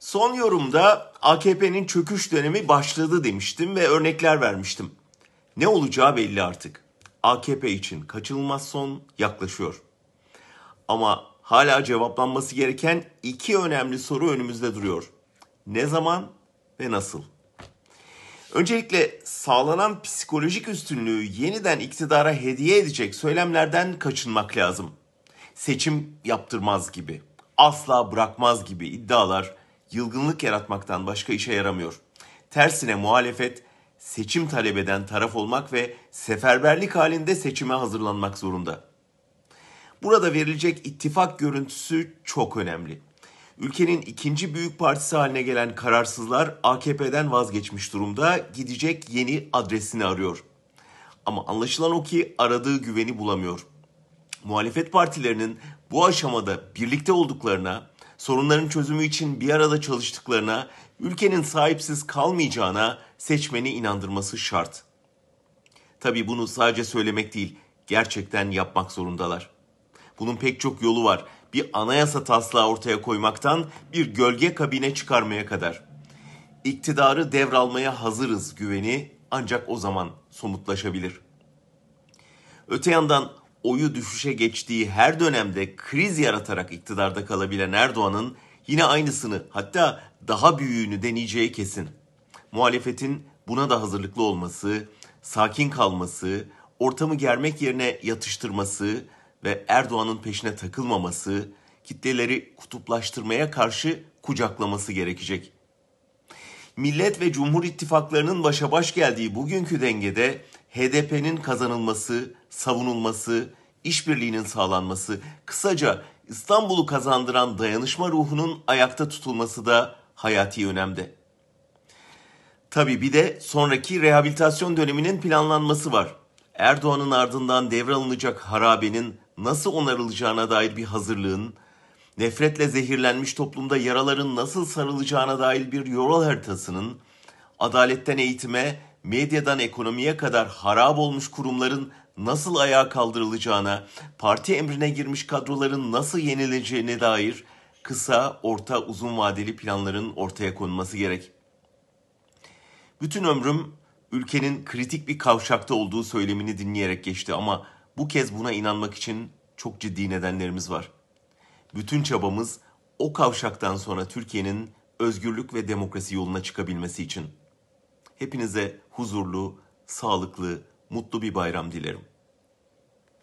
Son yorumda AKP'nin çöküş dönemi başladı demiştim ve örnekler vermiştim. Ne olacağı belli artık. AKP için kaçınılmaz son yaklaşıyor. Ama hala cevaplanması gereken iki önemli soru önümüzde duruyor. Ne zaman ve nasıl? Öncelikle sağlanan psikolojik üstünlüğü yeniden iktidara hediye edecek söylemlerden kaçınmak lazım. Seçim yaptırmaz gibi, asla bırakmaz gibi iddialar yılgınlık yaratmaktan başka işe yaramıyor. Tersine muhalefet seçim talep eden taraf olmak ve seferberlik halinde seçime hazırlanmak zorunda. Burada verilecek ittifak görüntüsü çok önemli. Ülkenin ikinci büyük partisi haline gelen kararsızlar AKP'den vazgeçmiş durumda gidecek yeni adresini arıyor. Ama anlaşılan o ki aradığı güveni bulamıyor. Muhalefet partilerinin bu aşamada birlikte olduklarına, sorunların çözümü için bir arada çalıştıklarına, ülkenin sahipsiz kalmayacağına seçmeni inandırması şart. Tabii bunu sadece söylemek değil, gerçekten yapmak zorundalar. Bunun pek çok yolu var. Bir anayasa taslağı ortaya koymaktan bir gölge kabine çıkarmaya kadar. İktidarı devralmaya hazırız güveni ancak o zaman somutlaşabilir. Öte yandan oyu düşüşe geçtiği her dönemde kriz yaratarak iktidarda kalabilen Erdoğan'ın yine aynısını hatta daha büyüğünü deneyeceği kesin. Muhalefetin buna da hazırlıklı olması, sakin kalması, ortamı germek yerine yatıştırması ve Erdoğan'ın peşine takılmaması, kitleleri kutuplaştırmaya karşı kucaklaması gerekecek. Millet ve Cumhur İttifaklarının başa baş geldiği bugünkü dengede HDP'nin kazanılması, savunulması, işbirliğinin sağlanması, kısaca İstanbul'u kazandıran dayanışma ruhunun ayakta tutulması da hayati önemde. Tabi bir de sonraki rehabilitasyon döneminin planlanması var. Erdoğan'ın ardından devralınacak harabenin nasıl onarılacağına dair bir hazırlığın, nefretle zehirlenmiş toplumda yaraların nasıl sarılacağına dair bir yol haritasının, adaletten eğitime, medyadan ekonomiye kadar harap olmuş kurumların nasıl ayağa kaldırılacağına, parti emrine girmiş kadroların nasıl yenileceğine dair kısa, orta, uzun vadeli planların ortaya konulması gerek. Bütün ömrüm ülkenin kritik bir kavşakta olduğu söylemini dinleyerek geçti ama bu kez buna inanmak için çok ciddi nedenlerimiz var. Bütün çabamız o kavşaktan sonra Türkiye'nin özgürlük ve demokrasi yoluna çıkabilmesi için. Hepinize huzurlu, sağlıklı, mutlu bir bayram dilerim.